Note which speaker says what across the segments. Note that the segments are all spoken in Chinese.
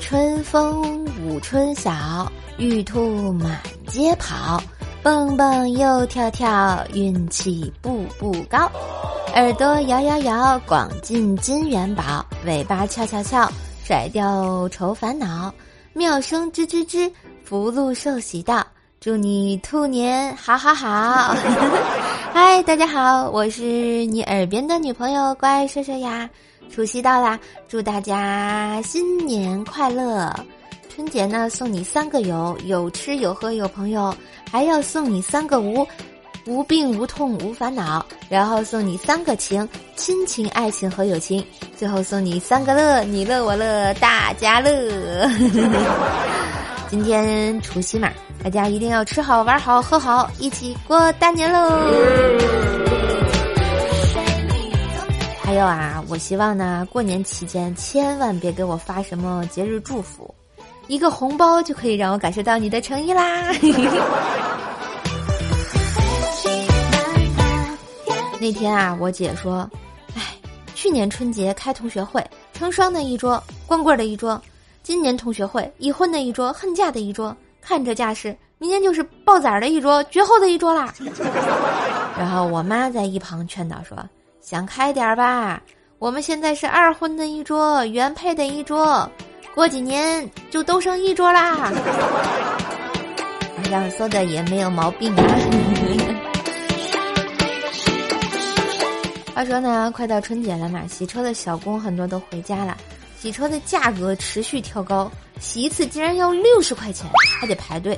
Speaker 1: 春风舞春晓，玉兔满街跑，蹦蹦又跳跳，运气步步高。耳朵摇摇摇，广进金元宝；尾巴翘翘翘，甩掉愁烦恼。妙声吱吱吱，福禄寿喜到。祝你兔年好好好！嗨，大家好，我是你耳边的女朋友乖帅帅呀。除夕到啦，祝大家新年快乐！春节呢，送你三个有：有吃有喝有朋友，还要送你三个无：无病无痛无烦恼。然后送你三个情：亲情、爱情和友情。最后送你三个乐：你乐我乐大家乐。今天除夕嘛，大家一定要吃好玩好喝好，一起过大年喽！还有啊，我希望呢，过年期间千万别给我发什么节日祝福，一个红包就可以让我感受到你的诚意啦。那天啊，我姐说，哎，去年春节开同学会，成双的一桌，光棍的一桌。今年同学会，已婚的一桌，恨嫁的一桌，看这架势，明年就是抱崽的一桌，绝后的一桌啦。然后我妈在一旁劝导说：“想开点吧，我们现在是二婚的一桌，原配的一桌，过几年就都剩一桌啦。”好像说的也没有毛病啊。话说呢，快到春节了嘛，洗车的小工很多都回家了。洗车的价格持续跳高，洗一次竟然要六十块钱，还得排队。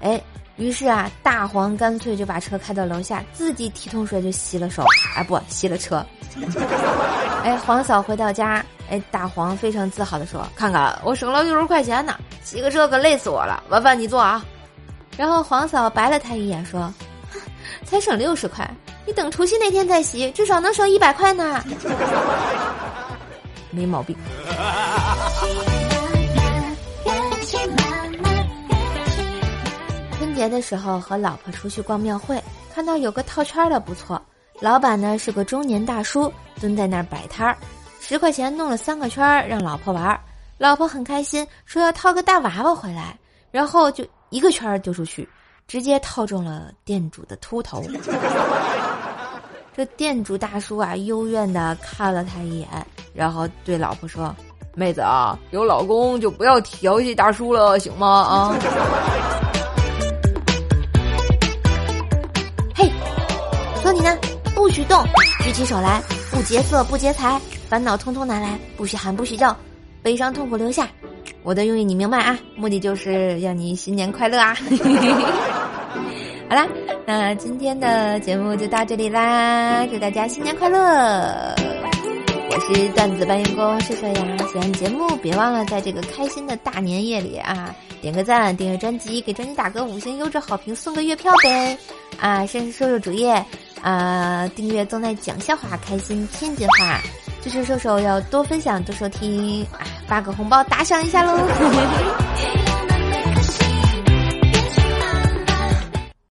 Speaker 1: 哎，于是啊，大黄干脆就把车开到楼下，自己提桶水就洗了手，哎不，洗了车。哎，黄嫂回到家，哎，大黄非常自豪的说：“看看我省了六十块钱呢，洗个车可累死我了。晚饭你做啊。”然后黄嫂白了他一眼说：“才省六十块，你等除夕那天再洗，至少能省一百块呢。”没毛病。节的时候和老婆出去逛庙会，看到有个套圈的不错，老板呢是个中年大叔，蹲在那儿摆摊儿，十块钱弄了三个圈儿让老婆玩，老婆很开心，说要套个大娃娃回来，然后就一个圈丢出去，直接套中了店主的秃头。这店主大叔啊，幽怨的看了他一眼。然后对老婆说：“妹子啊，有老公就不要调戏大叔了，行吗？啊！你呢，不许动，举起手来，不劫色，不劫财，烦恼通通拿来，不许喊，不许叫，悲伤痛苦留下。我的用意你明白啊？目的就是让你新年快乐啊！好啦，那今天的节目就到这里啦，祝大家新年快乐！”我是段子搬运工帅帅呀，喜欢节目别忘了在这个开心的大年夜里啊，点个赞，订阅专辑，给专辑打个五星优质好评，送个月票呗！啊，先是说说主页，啊，订阅正在讲笑话，开心天津话，支持瘦瘦要多分享多收听，发个红包打赏一下喽！